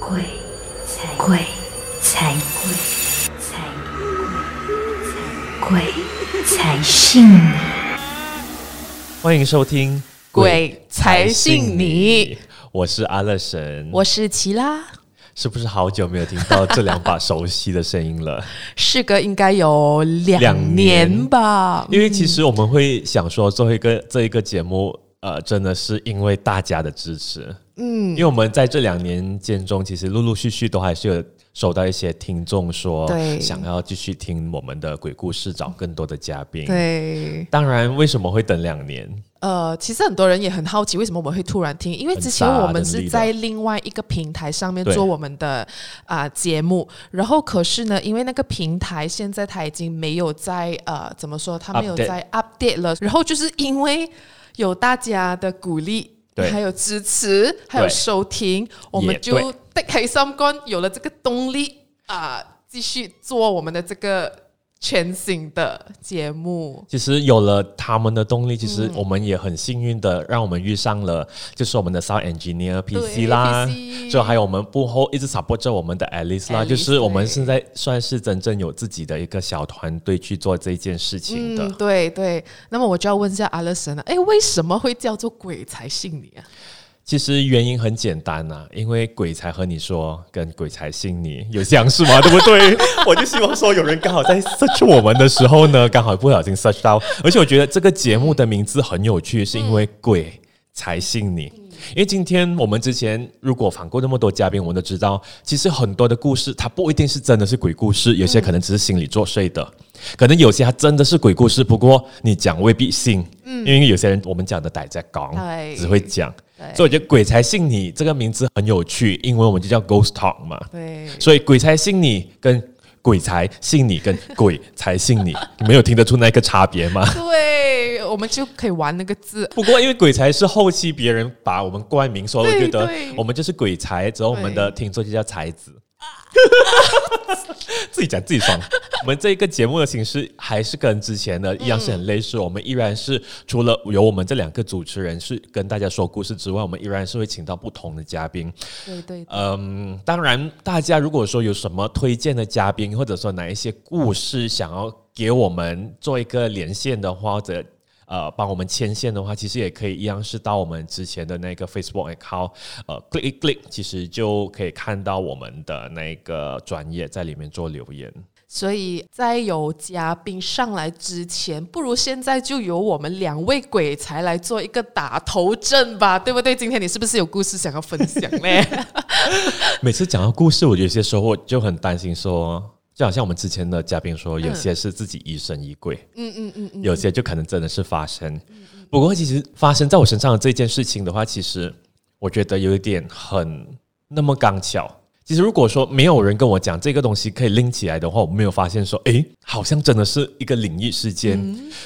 鬼才鬼才鬼才鬼才信你。欢迎收听《鬼才信你》，我是阿乐神。我是奇拉，是不是好久没有听到这两把熟悉的声音了？事隔应该有两两年年吧？因为其实我们会想说，做一个这一个节目，呃，真的是因为大家的支持。嗯，因为我们在这两年间中，其实陆陆续续都还是有收到一些听众说，想要继续听我们的鬼故事，找更多的嘉宾。，对，当然，为什么会等两年？呃，其实很多人也很好奇，为什么我们会突然听？因为之前我们是在另外一个平台上面做我们的啊、节目，然后可是呢，因为那个平台现在它已经没有在呃怎么说，它没有在 update 了，然后就是因为有大家的鼓励。对。还有支持，还有收听，我们也就得开心肝，有了这个动力啊、继续做我们的这个全新的节目。其实有了他们的动力，其嗯实我们也很幸运的，让我们遇上了，就是我们的 sound engineer PC 啦，就还有我们幕后一直 support 着我们的 Alice 啦，Alice，就是我们现在算是真正有自己的一个小团队去做这件事情的。嗯，对对。那么我就要问一下 Alison 了，哎，为什么会叫做鬼才信你啊？其实原因很简单呐、因为鬼才和你说，跟鬼才信你有相似嘛，对不对？我就希望说有人刚好在 search 我们的时候呢，刚好不小心 search 到，而且我觉得这个节目的名字很有趣，是因为鬼才信你。因为今天我们之前如果访过那么多嘉宾，我们都知道，其实很多的故事它不一定是真的是鬼故事，有些可能只是心理作祟的，可能有些它真的是鬼故事，不过你讲未必信，因为有些人我们讲的歹在讲，只会讲。对所以我觉得“鬼才信你”这个名字很有趣，英文我们就叫 Ghost Talk 嘛。对，所以“鬼才信你”跟“鬼才信你”跟“鬼才信你”，你没有听得出那个差别吗？对，我们就可以玩那个字。不过因为“鬼才”是后期别人把我们冠名，所以我觉得我们就是鬼才，之后我们的听众就叫才子。自己讲自己爽。我们这一个节目的形式还是跟之前的一样是很类似，我们依然是除了有我们这两个主持人是跟大家说故事之外，我们依然是会请到不同的嘉宾。对对嗯，当然，大家如果说有什么推荐的嘉宾，或者说哪一些故事想要给我们做一个连线的话，或者呃帮我们牵线的话，其实也可以一样是到我们之前的那个 Facebook account，呃 click 一 click，其实就可以看到我们的那个专业在里面做留言。所以在有嘉宾上来之前，不如现在就由我们两位鬼才来做一个打头阵吧，对不对？今天你是不是有故事想要分享呢？每次讲到故事，我有些时候我就很担心说。就好像我们之前的嘉宾说，有些是自己疑神疑鬼，嗯嗯嗯嗯，有些就可能真的是发生。不过，其实发生在我身上的这件事情的话，其实我觉得有一点很那么刚巧。其实如果说没有人跟我讲这个东西可以拎起来的话，我没有发现说，诶，好像真的是一个灵异事件。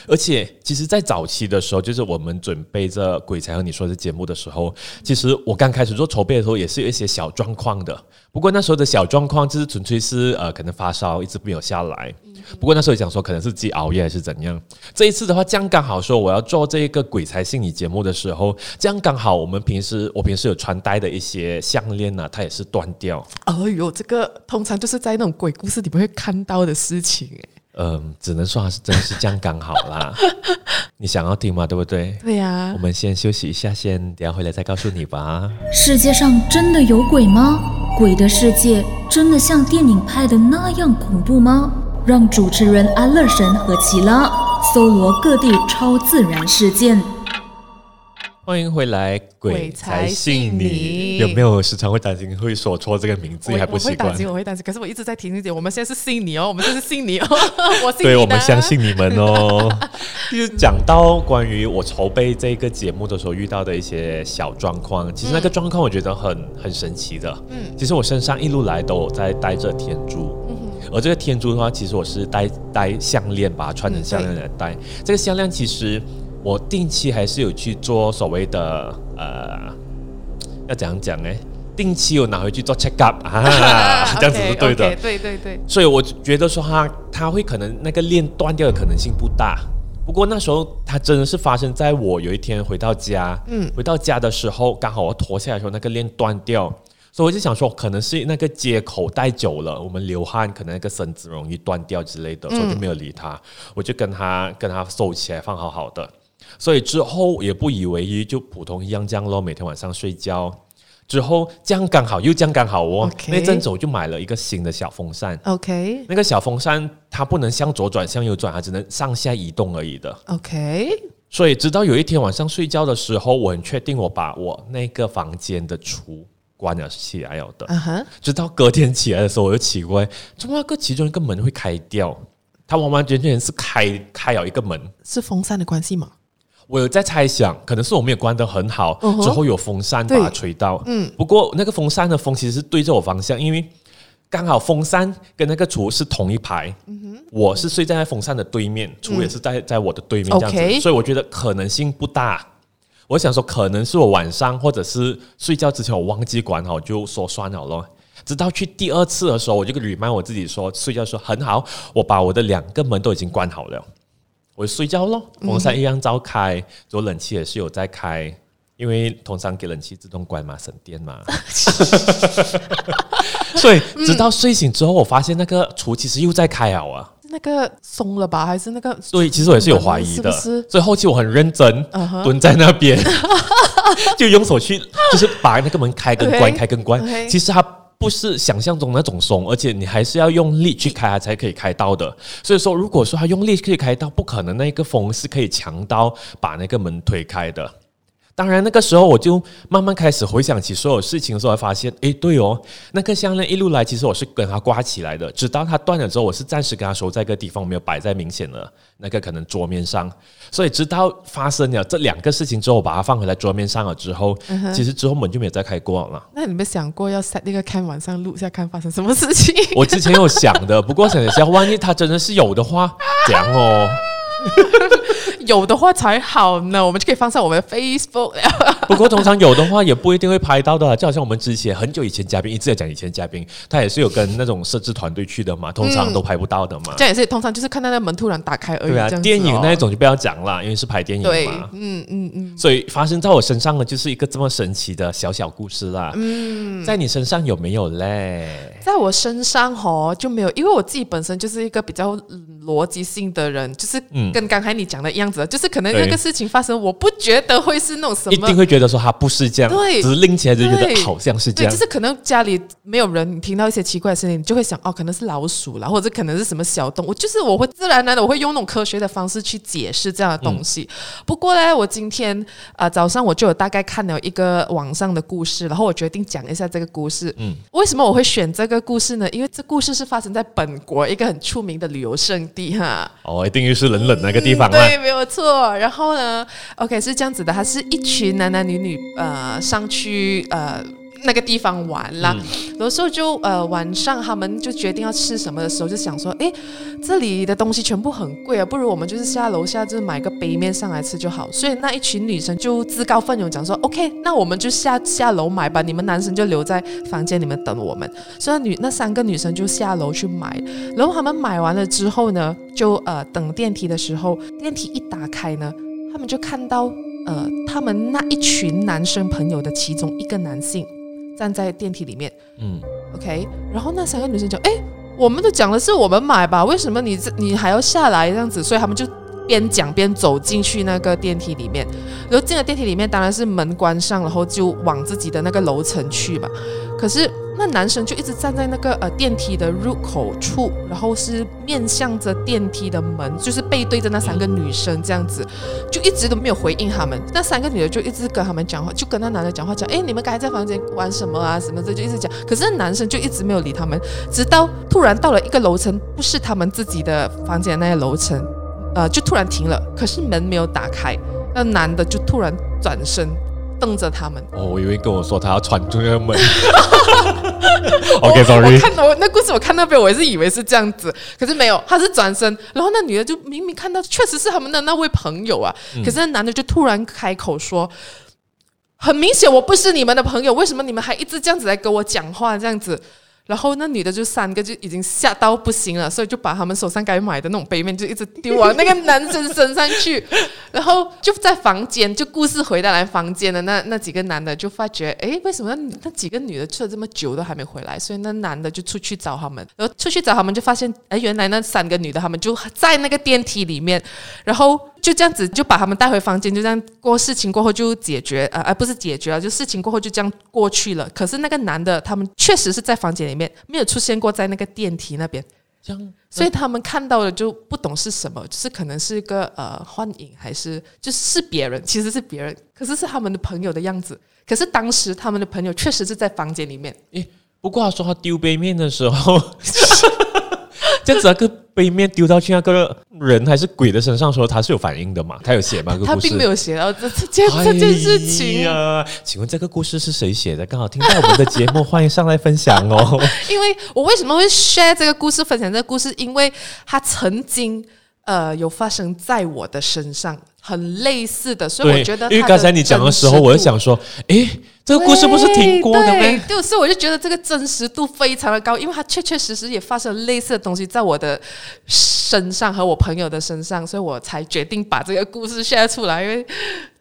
而且，其实，在早期的时候，就是我们准备这《鬼才和你说》这节目的时候，其实我刚开始做筹备的时候，也是有一些小状况的。不过那时候的小状况，就是纯粹是呃，可能发烧一直没有下来。不过那时候也讲说，可能是自己熬夜还是怎样。这一次的话，这样刚好说我要做这个鬼才信你节目的时候，这样刚好我们平时我平时有穿戴的一些项链呢、它也是断掉。哎呦，这个通常就是在那种鬼故事里面会看到的事情，哎，嗯，只能说它是真的是这样刚好啦。你想要听吗？对不对？对呀、我们先休息一下先，等下回来再告诉你吧。世界上真的有鬼吗？鬼的世界真的像电影拍的那样恐怖吗？让主持人安乐神和奇拉搜罗各地超自然事件。欢迎回来，鬼鬼才才信你。信你有没有时常会担心会说错这个名字，我还不习惯我会担？心，我会担心。可是我一直在提醒你，我们现在是信你哦，我们这是信你哦，我信你对，我们相信你们哦。就是讲到关于我筹备这个节目的时候遇到的一些小状况，其实那个状况我觉得很很神奇的。嗯，其实我身上一路来都有在带着天珠。而这个天珠的话，其实我是戴戴项链，把它穿成项链来戴。这个项链其实我定期还是有去做所谓的呃，要怎样讲呢？定期有拿回去做 check up 啊，这样子是对的。对对对，所以我觉得说它它会可能那个链断掉的可能性不大。不过那时候它真的是发生在我有一天回到家，嗯，回到家的时候，刚好我脱下来的时候那个链断掉，所以我就想说，可能是那个接口戴久了，我们流汗，可能那个绳子容易断掉之类的，所以我就没有理他，我就跟他跟他收起来放好好的。所以之后也不以为意，就普通一样这样咯，每天晚上睡觉。之后这样刚好又这样刚好哦那阵子我就买了一个新的小风扇。OK 那个小风扇它不能向左转向右转，它只能上下移动而已的。OK，所以直到有一天晚上睡觉的时候，我很确定我把我那个房间的厨关了起来了的。嗯哼，直到隔天起来的时候，我就奇怪，怎么那个其中一个门会开掉？它完完全全是开开了一个门。是风扇的关系吗？我有在猜想，可能是我没有关得很好，之后有风扇把它吹到。嗯，不过那个风扇的风其实是对着我方向，因为刚好风扇跟那个厨是同一排。嗯哼我是睡在那风扇的对面，厨也是在在我的对面这样子所以我觉得可能性不大。我想说，可能是我晚上或者是睡觉之前我忘记关好，就说算了咯。直到去第二次的时候，我就 remind 我自己说，睡觉说很好，我把我的两个门都已经关好了，我就睡觉咯。风扇一样照开，有冷气也是有在开，因为通常给冷气自动关嘛，省电嘛。所以直到睡醒之后，我发现那个厨其实又在开好啊。那个松了吧？还是那个？所以其实我也是有怀疑的，是不是？所以后期我很认真蹲在那边，就用手去就是把那个门开跟关开跟关。其实它不是想象中那种松，而且你还是要用力去开它才可以开到的。所以说，如果说它用力可以开到，不可能那个风是可以强到把那个门推开的。当然，那个时候我就慢慢开始回想起所有事情的时候，才发现，哎，对哦，那个项链一路来，其实我是跟它挂起来的，直到它断了之后，我是暂时跟它收在一个地方，没有摆在明显的那个可能桌面上。所以，直到发生了这两个事情之后，我把它放回来桌面上了之后，其实之后门就没有再开过了。那你们想过要 set 那个看晚上录下看发生什么事情？我之前有想的，不过想一下，万一它真的是有的话，这样哦。有的话才好呢，我们就可以放上我们的 Facebook 了。不过通常有的话也不一定会拍到的啦，就好像我们之前很久以前嘉宾一直在讲以前嘉宾，他也是有跟那种摄制团队去的嘛，通常都拍不到的嘛。这样也是，通常就是看到那门突然打开而已。对啊电影那一种就不要讲了，因为是拍电影嘛，。嗯嗯嗯，所以发生在我身上的就是一个这么神奇的小小故事啦。嗯，在你身上有没有嘞？在我身上哦就没有，因为我自己本身就是一个比较嗯逻辑性的人，就是嗯跟刚才你讲的一样子，就是可能那个事情发生，我不觉得会是那种什么一定。会觉得说他不是这样，对只是拎起来就觉得好像是这对，样就。是可能家里没有人，你听到一些奇怪的声音，你就会想哦，可能是老鼠啦，或者可能是什么小动物。就是我会自然而然的，我会用那种科学的方式去解释这样的东西。不过呢，我今天啊、呃早上我就有大概看了一个网上的故事，然后我决定讲一下这个故事。嗯，为什么我会选这个故事呢？因为这故事是发生在本国一个很出名的旅游胜地哈。哦，一定又是冷冷那个地方啦。对，没有错。然后呢，OK 是这样子的，它是一群男男女女呃上去呃。那个地方玩啦，有时候就呃晚上他们就决定要吃什么的时候，就想说，诶，这里的东西全部很贵啊，不如我们就是下楼下就是买个杯面上来吃就好。所以那一群女生就自告奋勇讲说，OK，那我们就下下楼买吧，你们男生就留在房间里面等我们。所以女那三个女生就下楼去买，然后他们买完了之后呢，就呃等电梯的时候，电梯一打开呢，他们就看到呃他们那一群男生朋友的其中一个男性站在电梯里面嗯，，OK，然后那三个女生讲，哎，我们都讲的是我们买吧，为什么你这你还要下来这样子？所以他们就。边讲边走进去那个电梯里面，然后进了电梯里面，当然是门关上，然后就往自己的那个楼层去嘛。可是那男生就一直站在那个呃电梯的入口处，然后是面向着电梯的门，就是背对着那三个女生这样子，就一直都没有回应他们。那三个女的就一直跟他们讲话，就跟那男的讲话，讲哎你们刚才在房间玩什么啊什么的，就一直讲。可是那男生就一直没有理他们，直到突然到了一个楼层，不是他们自己的房间那个楼层，呃，就突然停了，可是门没有打开，那男的就突然转身瞪着他们。哦，我以为跟我说他要穿出那个门。我 OK，sorry、看我那故事，我看到边我也是以为是这样子，可是没有，他是转身，然后那女的就明明看到确实是他们的那位朋友啊，可是那男的就突然开口说。很明显我不是你们的朋友，为什么你们还一直这样子来跟我讲话这样子？然后那女的就三个就已经吓到不行了，所以就把他们手上该买的那种杯面就一直丢往那个男生身上去，然后就在房间，就故事回到来房间的那那几个男的就发觉，哎，为什么那那几个女的去了这么久都还没回来？所以那男的就出去找他们，然后出去找他们就发现，哎，原来那三个女的他们就在那个电梯里面，然后就这样子就把他们带回房间，就这样过事情过后就解决，呃，而不是解决了，就事情过后就这样过去了。可是那个男的他们确实是在房间里面，没有出现过在那个电梯那边。这样，所以他们看到的就不懂是什么，就是可能是一个呃幻影，还是就是是别人，其实是别人，可是是他们的朋友的样子。可是当时他们的朋友确实是在房间里面，诶，不过他说他丢杯面的时候，这样子那个杯面丢到去那个人还是鬼的身上的时候，他是有反应的嘛？他有写吗？他并没有写到这这件这件事哎情，呀，请问这个故事是谁写的？刚好听到我们的节目，欢迎上来分享哦。因为我为什么会 share 这个故事，分享这个故事，因为他曾经呃有发生在我的身上，很类似的，所以我觉得因为刚才你讲的时候，我就想说，诶，这个故事不是听过的对吗？对，所以我就觉得这个真实度非常的高，因为它确确实实也发生了类似的东西在我的身上和我朋友的身上，所以我才决定把这个故事 share 出来，因为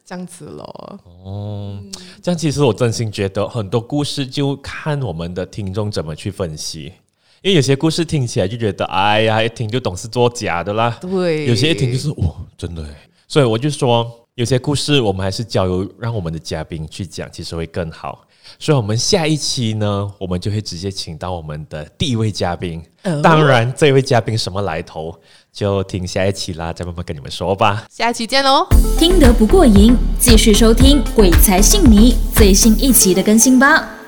这样子咯。哦，这样其实我真心觉得很多故事就看我们的听众怎么去分析。因为有些故事听起来就觉得，哎呀，一听就懂是作假的啦。对，有些一听就是哇，真的诶。所以我就说，有些故事我们还是交由让我们的嘉宾去讲，其实会更好。所以，我们下一期呢，我们就会直接请到我们的第一位嘉宾。哦当然，这位嘉宾什么来头，就听下一期啦，再慢慢跟你们说吧。下一期见喽。听得不过瘾，继续收听《鬼才信你》最新一期的更新吧。